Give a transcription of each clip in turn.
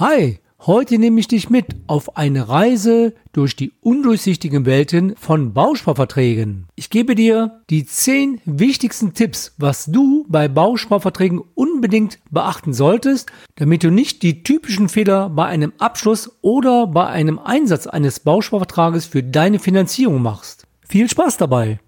Hi, heute nehme ich dich mit auf eine Reise durch die undurchsichtigen Welten von Bausparverträgen. Ich gebe dir die 10 wichtigsten Tipps, was du bei Bausparverträgen unbedingt beachten solltest, damit du nicht die typischen Fehler bei einem Abschluss oder bei einem Einsatz eines Bausparvertrages für deine Finanzierung machst. Viel Spaß dabei!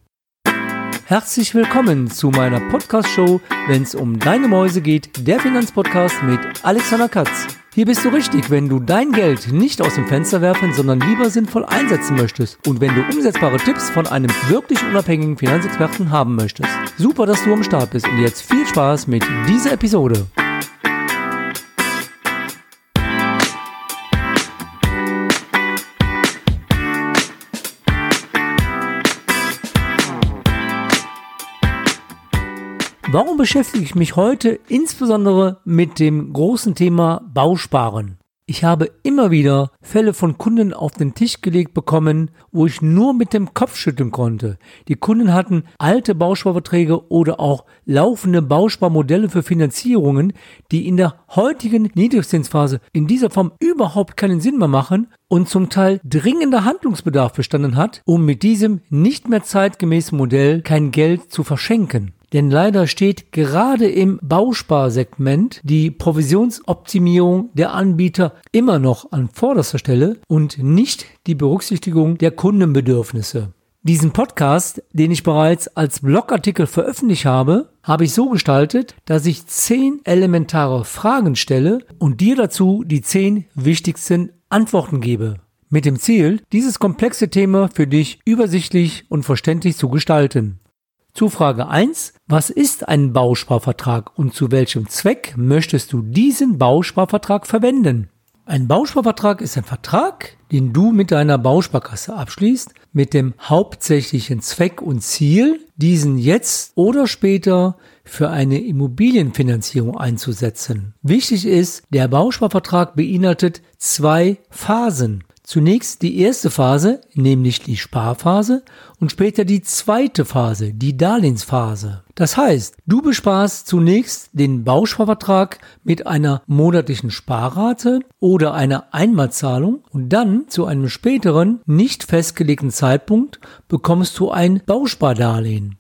Herzlich willkommen zu meiner Podcast-Show, wenn es um deine Mäuse geht, der Finanzpodcast mit Alexander Katz. Hier bist du richtig, wenn du dein Geld nicht aus dem Fenster werfen, sondern lieber sinnvoll einsetzen möchtest und wenn du umsetzbare Tipps von einem wirklich unabhängigen Finanzexperten haben möchtest. Super, dass du am Start bist und jetzt viel Spaß mit dieser Episode. Warum beschäftige ich mich heute insbesondere mit dem großen Thema Bausparen? Ich habe immer wieder Fälle von Kunden auf den Tisch gelegt bekommen, wo ich nur mit dem Kopf schütteln konnte. Die Kunden hatten alte Bausparverträge oder auch laufende Bausparmodelle für Finanzierungen, die in der heutigen Niedrigzinsphase in dieser Form überhaupt keinen Sinn mehr machen und zum Teil dringender Handlungsbedarf bestanden hat, um mit diesem nicht mehr zeitgemäßen Modell kein Geld zu verschenken. Denn leider steht gerade im Bausparsegment die Provisionsoptimierung der Anbieter immer noch an vorderster Stelle und nicht die Berücksichtigung der Kundenbedürfnisse. Diesen Podcast, den ich bereits als Blogartikel veröffentlicht habe, habe ich so gestaltet, dass ich zehn elementare Fragen stelle und dir dazu die zehn wichtigsten Antworten gebe. Mit dem Ziel, dieses komplexe Thema für dich übersichtlich und verständlich zu gestalten. Zu Frage 1. Was ist ein Bausparvertrag und zu welchem Zweck möchtest du diesen Bausparvertrag verwenden? Ein Bausparvertrag ist ein Vertrag, den du mit deiner Bausparkasse abschließt, mit dem hauptsächlichen Zweck und Ziel, diesen jetzt oder später für eine Immobilienfinanzierung einzusetzen. Wichtig ist, der Bausparvertrag beinhaltet zwei Phasen. Zunächst die erste Phase, nämlich die Sparphase und später die zweite Phase, die Darlehensphase. Das heißt, du besparst zunächst den Bausparvertrag mit einer monatlichen Sparrate oder einer Einmalzahlung und dann zu einem späteren, nicht festgelegten Zeitpunkt bekommst du ein Bauspardarlehen.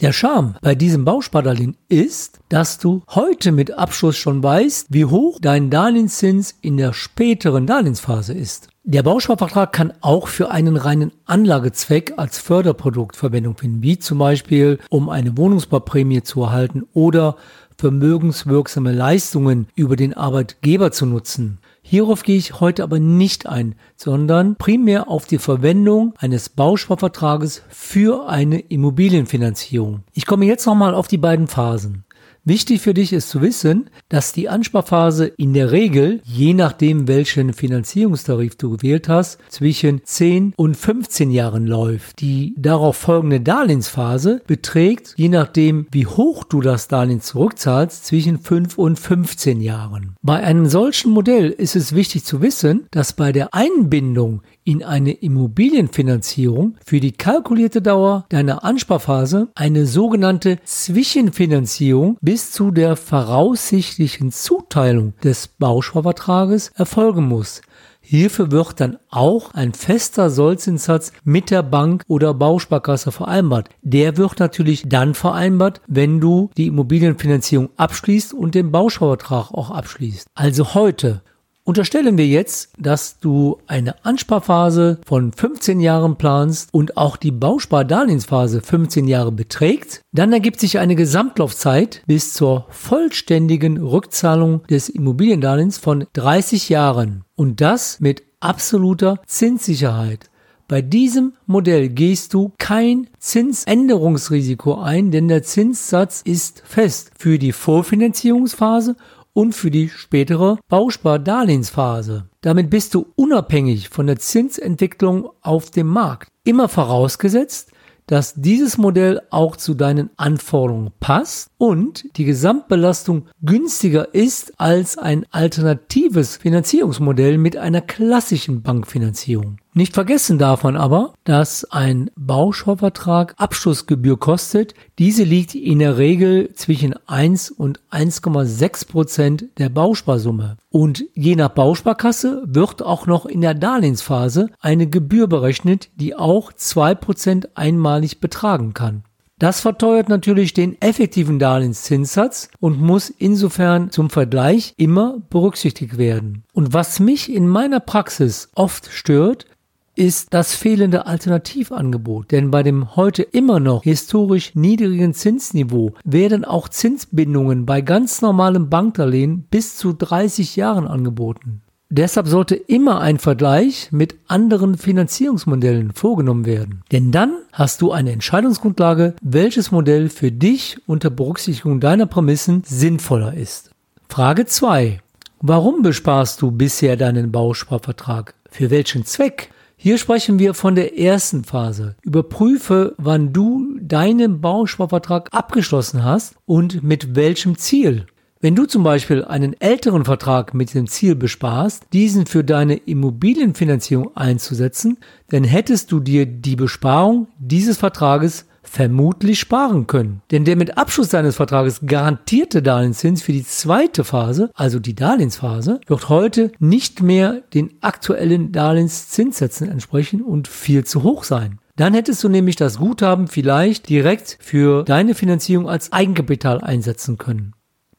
Der Charme bei diesem Bauspardarlehen ist, dass du heute mit Abschluss schon weißt, wie hoch dein Darlehenszins in der späteren Darlehensphase ist. Der Bausparvertrag kann auch für einen reinen Anlagezweck als Förderprodukt Verwendung finden, wie zum Beispiel um eine Wohnungsbauprämie zu erhalten oder vermögenswirksame Leistungen über den Arbeitgeber zu nutzen. Hierauf gehe ich heute aber nicht ein, sondern primär auf die Verwendung eines Bausparvertrages für eine Immobilienfinanzierung. Ich komme jetzt nochmal auf die beiden Phasen. Wichtig für dich ist zu wissen, dass die Ansparphase in der Regel, je nachdem welchen Finanzierungstarif du gewählt hast, zwischen 10 und 15 Jahren läuft. Die darauf folgende Darlehensphase beträgt, je nachdem wie hoch du das Darlehen zurückzahlst, zwischen 5 und 15 Jahren. Bei einem solchen Modell ist es wichtig zu wissen, dass bei der Einbindung in eine Immobilienfinanzierung für die kalkulierte Dauer deiner Ansparphase eine sogenannte Zwischenfinanzierung bis zu der voraussichtlichen Zuteilung des Bausparvertrages erfolgen muss. Hierfür wird dann auch ein fester Sollzinssatz mit der Bank oder Bausparkasse vereinbart. Der wird natürlich dann vereinbart, wenn du die Immobilienfinanzierung abschließt und den Bausparvertrag auch abschließt. Also heute Unterstellen wir jetzt, dass du eine Ansparphase von 15 Jahren planst und auch die Bauspardarlehensphase 15 Jahre beträgt, dann ergibt sich eine Gesamtlaufzeit bis zur vollständigen Rückzahlung des Immobiliendarlehens von 30 Jahren. Und das mit absoluter Zinssicherheit. Bei diesem Modell gehst du kein Zinsänderungsrisiko ein, denn der Zinssatz ist fest. Für die Vorfinanzierungsphase und für die spätere Bauspardarlehensphase. Damit bist du unabhängig von der Zinsentwicklung auf dem Markt. Immer vorausgesetzt, dass dieses Modell auch zu deinen Anforderungen passt und die Gesamtbelastung günstiger ist als ein alternatives Finanzierungsmodell mit einer klassischen Bankfinanzierung. Nicht vergessen darf man aber, dass ein Bausparvertrag Abschlussgebühr kostet. Diese liegt in der Regel zwischen 1 und 1,6 Prozent der Bausparsumme. Und je nach Bausparkasse wird auch noch in der Darlehensphase eine Gebühr berechnet, die auch 2 Prozent einmalig betragen kann. Das verteuert natürlich den effektiven Darlehenszinssatz und muss insofern zum Vergleich immer berücksichtigt werden. Und was mich in meiner Praxis oft stört, ist das fehlende Alternativangebot. Denn bei dem heute immer noch historisch niedrigen Zinsniveau werden auch Zinsbindungen bei ganz normalem Bankdarlehen bis zu 30 Jahren angeboten. Deshalb sollte immer ein Vergleich mit anderen Finanzierungsmodellen vorgenommen werden. Denn dann hast du eine Entscheidungsgrundlage, welches Modell für dich unter Berücksichtigung deiner Prämissen sinnvoller ist. Frage 2. Warum besparst du bisher deinen Bausparvertrag? Für welchen Zweck? Hier sprechen wir von der ersten Phase. Überprüfe, wann du deinen Bausparvertrag abgeschlossen hast und mit welchem Ziel. Wenn du zum Beispiel einen älteren Vertrag mit dem Ziel besparst, diesen für deine Immobilienfinanzierung einzusetzen, dann hättest du dir die Besparung dieses Vertrages vermutlich sparen können. Denn der mit Abschluss deines Vertrages garantierte Darlehenszins für die zweite Phase, also die Darlehensphase, wird heute nicht mehr den aktuellen Darlehenszinssätzen entsprechen und viel zu hoch sein. Dann hättest du nämlich das Guthaben vielleicht direkt für deine Finanzierung als Eigenkapital einsetzen können.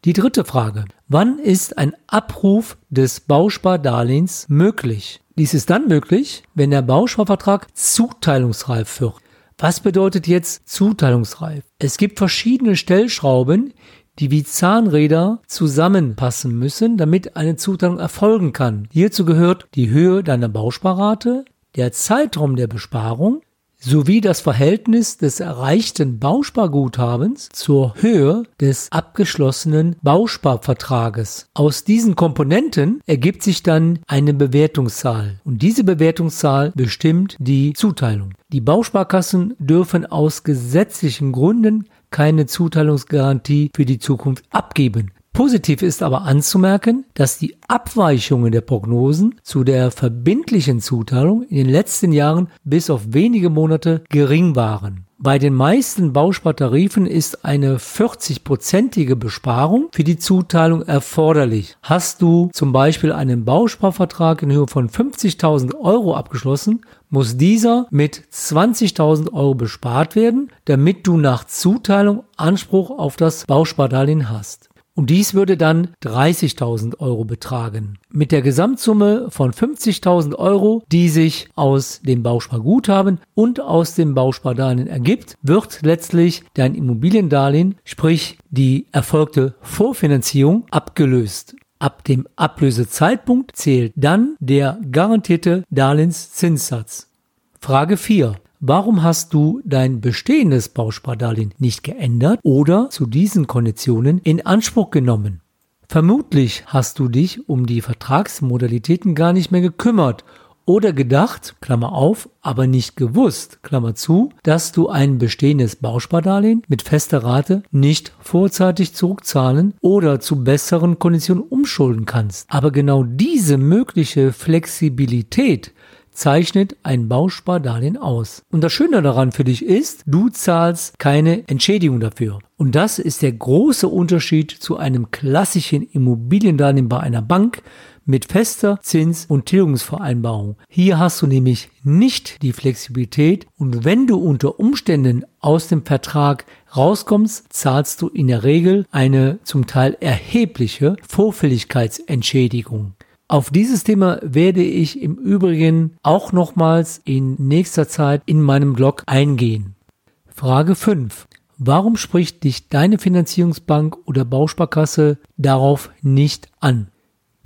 Die dritte Frage. Wann ist ein Abruf des Bauspardarlehens möglich? Dies ist dann möglich, wenn der Bausparvertrag zuteilungsreif wird. Was bedeutet jetzt zuteilungsreif? Es gibt verschiedene Stellschrauben, die wie Zahnräder zusammenpassen müssen, damit eine Zuteilung erfolgen kann. Hierzu gehört die Höhe deiner Bausparrate, der Zeitraum der Besparung, sowie das Verhältnis des erreichten Bausparguthabens zur Höhe des abgeschlossenen Bausparvertrages. Aus diesen Komponenten ergibt sich dann eine Bewertungszahl und diese Bewertungszahl bestimmt die Zuteilung. Die Bausparkassen dürfen aus gesetzlichen Gründen keine Zuteilungsgarantie für die Zukunft abgeben. Positiv ist aber anzumerken, dass die Abweichungen der Prognosen zu der verbindlichen Zuteilung in den letzten Jahren bis auf wenige Monate gering waren. Bei den meisten Bauspartarifen ist eine 40-prozentige Besparung für die Zuteilung erforderlich. Hast du zum Beispiel einen Bausparvertrag in Höhe von 50.000 Euro abgeschlossen, muss dieser mit 20.000 Euro bespart werden, damit du nach Zuteilung Anspruch auf das Bauspardarlehen hast. Und dies würde dann 30.000 Euro betragen. Mit der Gesamtsumme von 50.000 Euro, die sich aus dem Bausparguthaben und aus dem Bauspardarlehen ergibt, wird letztlich dein Immobiliendarlehen, sprich die erfolgte Vorfinanzierung, abgelöst. Ab dem Ablösezeitpunkt zählt dann der garantierte Darlehenszinssatz. Frage 4. Warum hast du dein bestehendes Bauspardarlehen nicht geändert oder zu diesen Konditionen in Anspruch genommen? Vermutlich hast du dich um die Vertragsmodalitäten gar nicht mehr gekümmert oder gedacht, Klammer auf, aber nicht gewusst, Klammer zu, dass du ein bestehendes Bauspardarlehen mit fester Rate nicht vorzeitig zurückzahlen oder zu besseren Konditionen umschulden kannst. Aber genau diese mögliche Flexibilität zeichnet ein Bauspardarlehen aus. Und das Schöne daran für dich ist, du zahlst keine Entschädigung dafür. Und das ist der große Unterschied zu einem klassischen Immobiliendarlehen bei einer Bank mit fester Zins- und Tilgungsvereinbarung. Hier hast du nämlich nicht die Flexibilität und wenn du unter Umständen aus dem Vertrag rauskommst, zahlst du in der Regel eine zum Teil erhebliche Vorfälligkeitsentschädigung. Auf dieses Thema werde ich im Übrigen auch nochmals in nächster Zeit in meinem Blog eingehen. Frage 5. Warum spricht dich deine Finanzierungsbank oder Bausparkasse darauf nicht an?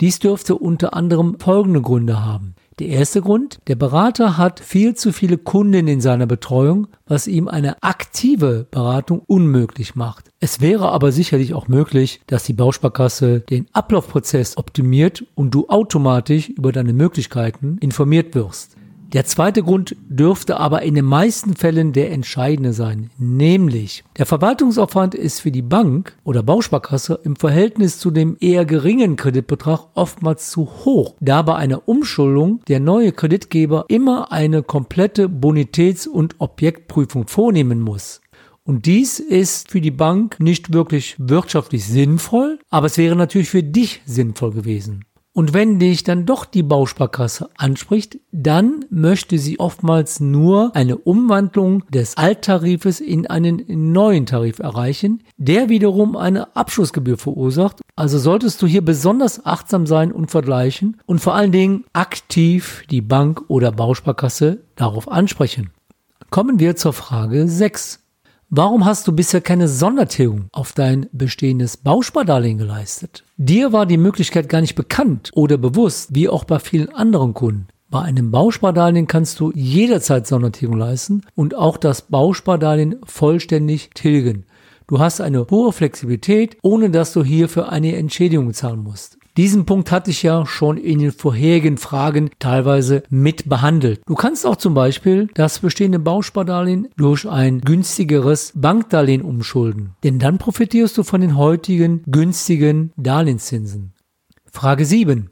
Dies dürfte unter anderem folgende Gründe haben. Der erste Grund, der Berater hat viel zu viele Kunden in seiner Betreuung, was ihm eine aktive Beratung unmöglich macht. Es wäre aber sicherlich auch möglich, dass die Bausparkasse den Ablaufprozess optimiert und du automatisch über deine Möglichkeiten informiert wirst. Der zweite Grund dürfte aber in den meisten Fällen der entscheidende sein, nämlich der Verwaltungsaufwand ist für die Bank oder Bausparkasse im Verhältnis zu dem eher geringen Kreditbetrag oftmals zu hoch, da bei einer Umschuldung der neue Kreditgeber immer eine komplette Bonitäts- und Objektprüfung vornehmen muss. Und dies ist für die Bank nicht wirklich wirtschaftlich sinnvoll, aber es wäre natürlich für dich sinnvoll gewesen. Und wenn dich dann doch die Bausparkasse anspricht, dann möchte sie oftmals nur eine Umwandlung des Alttarifes in einen neuen Tarif erreichen, der wiederum eine Abschlussgebühr verursacht. Also solltest du hier besonders achtsam sein und vergleichen und vor allen Dingen aktiv die Bank oder Bausparkasse darauf ansprechen. Kommen wir zur Frage 6. Warum hast du bisher keine Sondertilgung auf dein bestehendes Bauspardarlehen geleistet? Dir war die Möglichkeit gar nicht bekannt oder bewusst, wie auch bei vielen anderen Kunden. Bei einem Bauspardarlehen kannst du jederzeit Sondertilgung leisten und auch das Bauspardarlehen vollständig tilgen. Du hast eine hohe Flexibilität, ohne dass du hierfür eine Entschädigung zahlen musst. Diesen Punkt hatte ich ja schon in den vorherigen Fragen teilweise mit behandelt. Du kannst auch zum Beispiel das bestehende Bauspardarlehen durch ein günstigeres Bankdarlehen umschulden. Denn dann profitierst du von den heutigen günstigen Darlehenszinsen. Frage 7.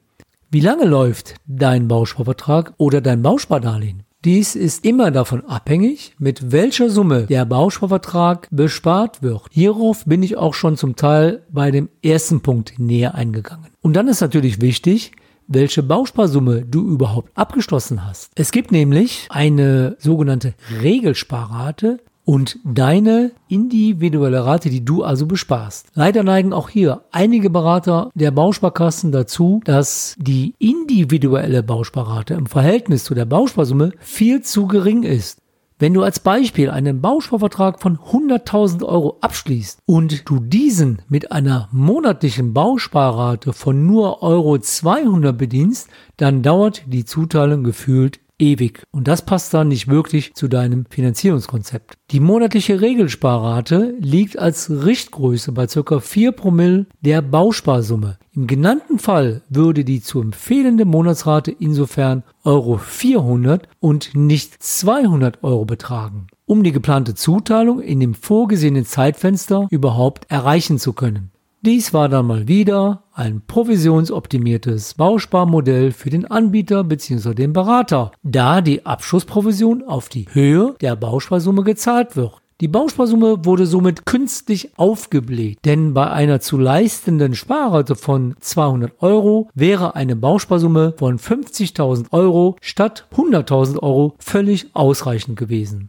Wie lange läuft dein Bausparvertrag oder dein Bauspardarlehen? Dies ist immer davon abhängig, mit welcher Summe der Bausparvertrag bespart wird. Hierauf bin ich auch schon zum Teil bei dem ersten Punkt näher eingegangen. Und dann ist natürlich wichtig, welche Bausparsumme du überhaupt abgeschlossen hast. Es gibt nämlich eine sogenannte Regelsparrate, und deine individuelle Rate, die du also besparst. Leider neigen auch hier einige Berater der Bausparkassen dazu, dass die individuelle Bausparrate im Verhältnis zu der Bausparsumme viel zu gering ist. Wenn du als Beispiel einen Bausparvertrag von 100.000 Euro abschließt und du diesen mit einer monatlichen Bausparrate von nur Euro 200 bedienst, dann dauert die Zuteilung gefühlt ewig. Und das passt dann nicht wirklich zu deinem Finanzierungskonzept. Die monatliche Regelsparrate liegt als Richtgröße bei ca. 4 Promille der Bausparsumme. Im genannten Fall würde die zu empfehlende Monatsrate insofern Euro 400 und nicht 200 Euro betragen, um die geplante Zuteilung in dem vorgesehenen Zeitfenster überhaupt erreichen zu können. Dies war dann mal wieder ein provisionsoptimiertes Bausparmodell für den Anbieter bzw. den Berater, da die Abschlussprovision auf die Höhe der Bausparsumme gezahlt wird. Die Bausparsumme wurde somit künstlich aufgebläht, denn bei einer zu leistenden Sparrate von 200 Euro wäre eine Bausparsumme von 50.000 Euro statt 100.000 Euro völlig ausreichend gewesen.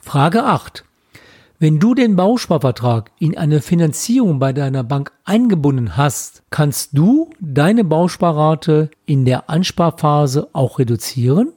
Frage 8. Wenn du den Bausparvertrag in eine Finanzierung bei deiner Bank eingebunden hast, kannst du deine Bausparrate in der Ansparphase auch reduzieren?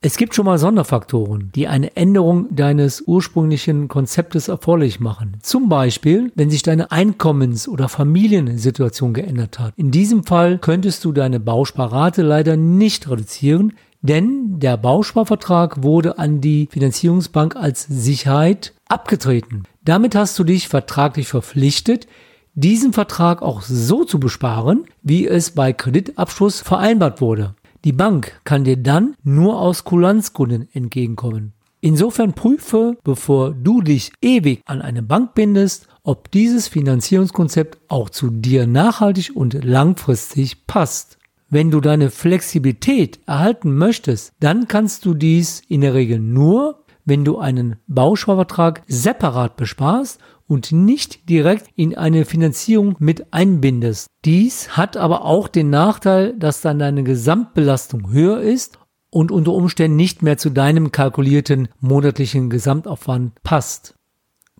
Es gibt schon mal Sonderfaktoren, die eine Änderung deines ursprünglichen Konzeptes erforderlich machen. Zum Beispiel, wenn sich deine Einkommens- oder Familiensituation geändert hat. In diesem Fall könntest du deine Bausparrate leider nicht reduzieren, denn der Bausparvertrag wurde an die Finanzierungsbank als Sicherheit abgetreten. Damit hast du dich vertraglich verpflichtet, diesen Vertrag auch so zu besparen, wie es bei Kreditabschluss vereinbart wurde. Die Bank kann dir dann nur aus Kulanzgründen entgegenkommen. Insofern prüfe, bevor du dich ewig an eine Bank bindest, ob dieses Finanzierungskonzept auch zu dir nachhaltig und langfristig passt. Wenn du deine Flexibilität erhalten möchtest, dann kannst du dies in der Regel nur, wenn du einen Bausparvertrag separat besparst und nicht direkt in eine Finanzierung mit einbindest. Dies hat aber auch den Nachteil, dass dann deine Gesamtbelastung höher ist und unter Umständen nicht mehr zu deinem kalkulierten monatlichen Gesamtaufwand passt.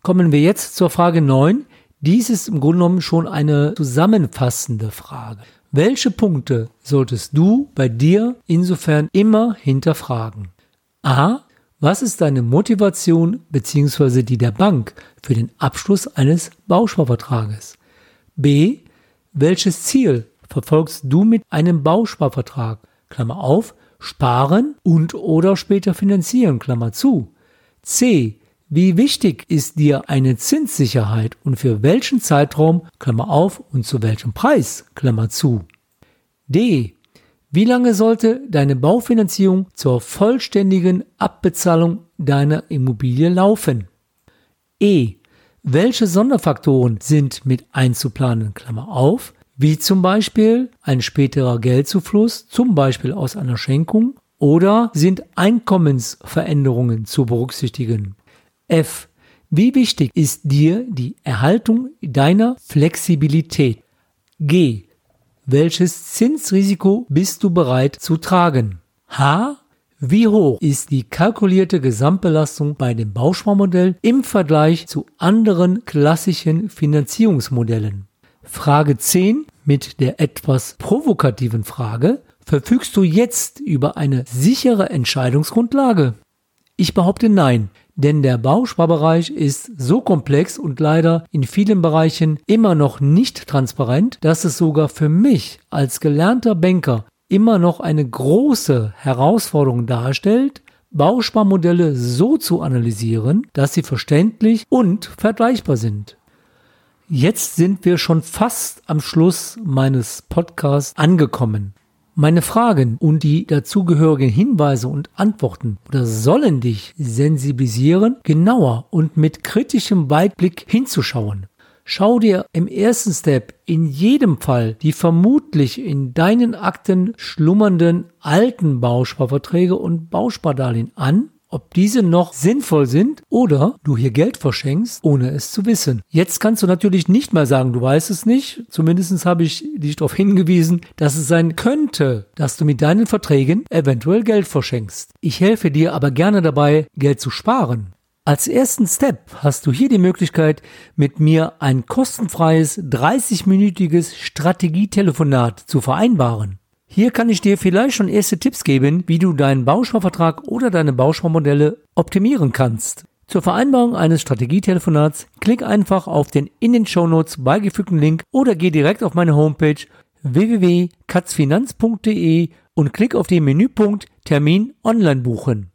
Kommen wir jetzt zur Frage 9. Dies ist im Grunde genommen schon eine zusammenfassende Frage. Welche Punkte solltest du bei dir insofern immer hinterfragen? A. Was ist deine Motivation bzw. die der Bank für den Abschluss eines Bausparvertrages? B. Welches Ziel verfolgst du mit einem Bausparvertrag? Klammer auf, sparen und oder später finanzieren, Klammer zu. C. Wie wichtig ist dir eine Zinssicherheit und für welchen Zeitraum, Klammer auf, und zu welchem Preis, Klammer zu? D. Wie lange sollte deine Baufinanzierung zur vollständigen Abbezahlung deiner Immobilie laufen? E. Welche Sonderfaktoren sind mit einzuplanen? Klammer auf, wie zum Beispiel ein späterer Geldzufluss, zum Beispiel aus einer Schenkung, oder sind Einkommensveränderungen zu berücksichtigen? F. Wie wichtig ist dir die Erhaltung deiner Flexibilität? G. Welches Zinsrisiko bist du bereit zu tragen? H. Wie hoch ist die kalkulierte Gesamtbelastung bei dem Bausparmodell im Vergleich zu anderen klassischen Finanzierungsmodellen? Frage 10 mit der etwas provokativen Frage, verfügst du jetzt über eine sichere Entscheidungsgrundlage? Ich behaupte nein. Denn der Bausparbereich ist so komplex und leider in vielen Bereichen immer noch nicht transparent, dass es sogar für mich als gelernter Banker immer noch eine große Herausforderung darstellt, Bausparmodelle so zu analysieren, dass sie verständlich und vergleichbar sind. Jetzt sind wir schon fast am Schluss meines Podcasts angekommen. Meine Fragen und die dazugehörigen Hinweise und Antworten oder sollen dich sensibilisieren, genauer und mit kritischem Weitblick hinzuschauen. Schau dir im ersten Step in jedem Fall die vermutlich in deinen Akten schlummernden alten Bausparverträge und Bauspardarlehen an ob diese noch sinnvoll sind oder du hier Geld verschenkst, ohne es zu wissen. Jetzt kannst du natürlich nicht mal sagen, du weißt es nicht. Zumindest habe ich dich darauf hingewiesen, dass es sein könnte, dass du mit deinen Verträgen eventuell Geld verschenkst. Ich helfe dir aber gerne dabei, Geld zu sparen. Als ersten Step hast du hier die Möglichkeit, mit mir ein kostenfreies 30-minütiges Strategietelefonat zu vereinbaren. Hier kann ich dir vielleicht schon erste Tipps geben, wie du deinen Bausparvertrag oder deine Bausparmodelle optimieren kannst. Zur Vereinbarung eines Strategietelefonats klick einfach auf den in den Shownotes beigefügten Link oder geh direkt auf meine Homepage www.katzfinanz.de und klick auf den Menüpunkt Termin online buchen.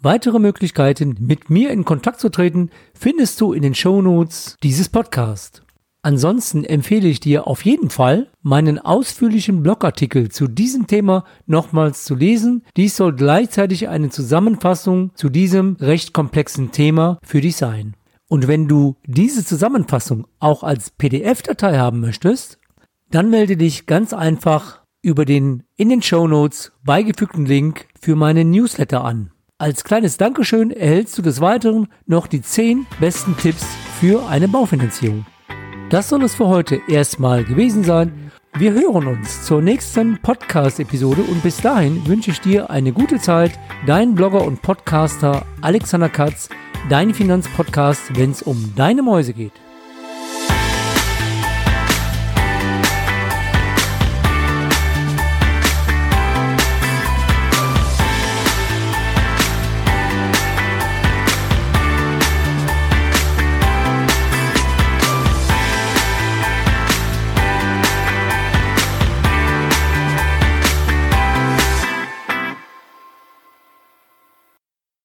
Weitere Möglichkeiten, mit mir in Kontakt zu treten, findest du in den Shownotes dieses Podcasts. Ansonsten empfehle ich dir auf jeden Fall, meinen ausführlichen Blogartikel zu diesem Thema nochmals zu lesen. Dies soll gleichzeitig eine Zusammenfassung zu diesem recht komplexen Thema für dich sein. Und wenn du diese Zusammenfassung auch als PDF-Datei haben möchtest, dann melde dich ganz einfach über den in den Show Notes beigefügten Link für meine Newsletter an. Als kleines Dankeschön erhältst du des Weiteren noch die 10 besten Tipps für eine Baufinanzierung. Das soll es für heute erstmal gewesen sein. Wir hören uns zur nächsten Podcast-Episode und bis dahin wünsche ich dir eine gute Zeit. Dein Blogger und Podcaster Alexander Katz, dein Finanzpodcast, wenn es um deine Mäuse geht.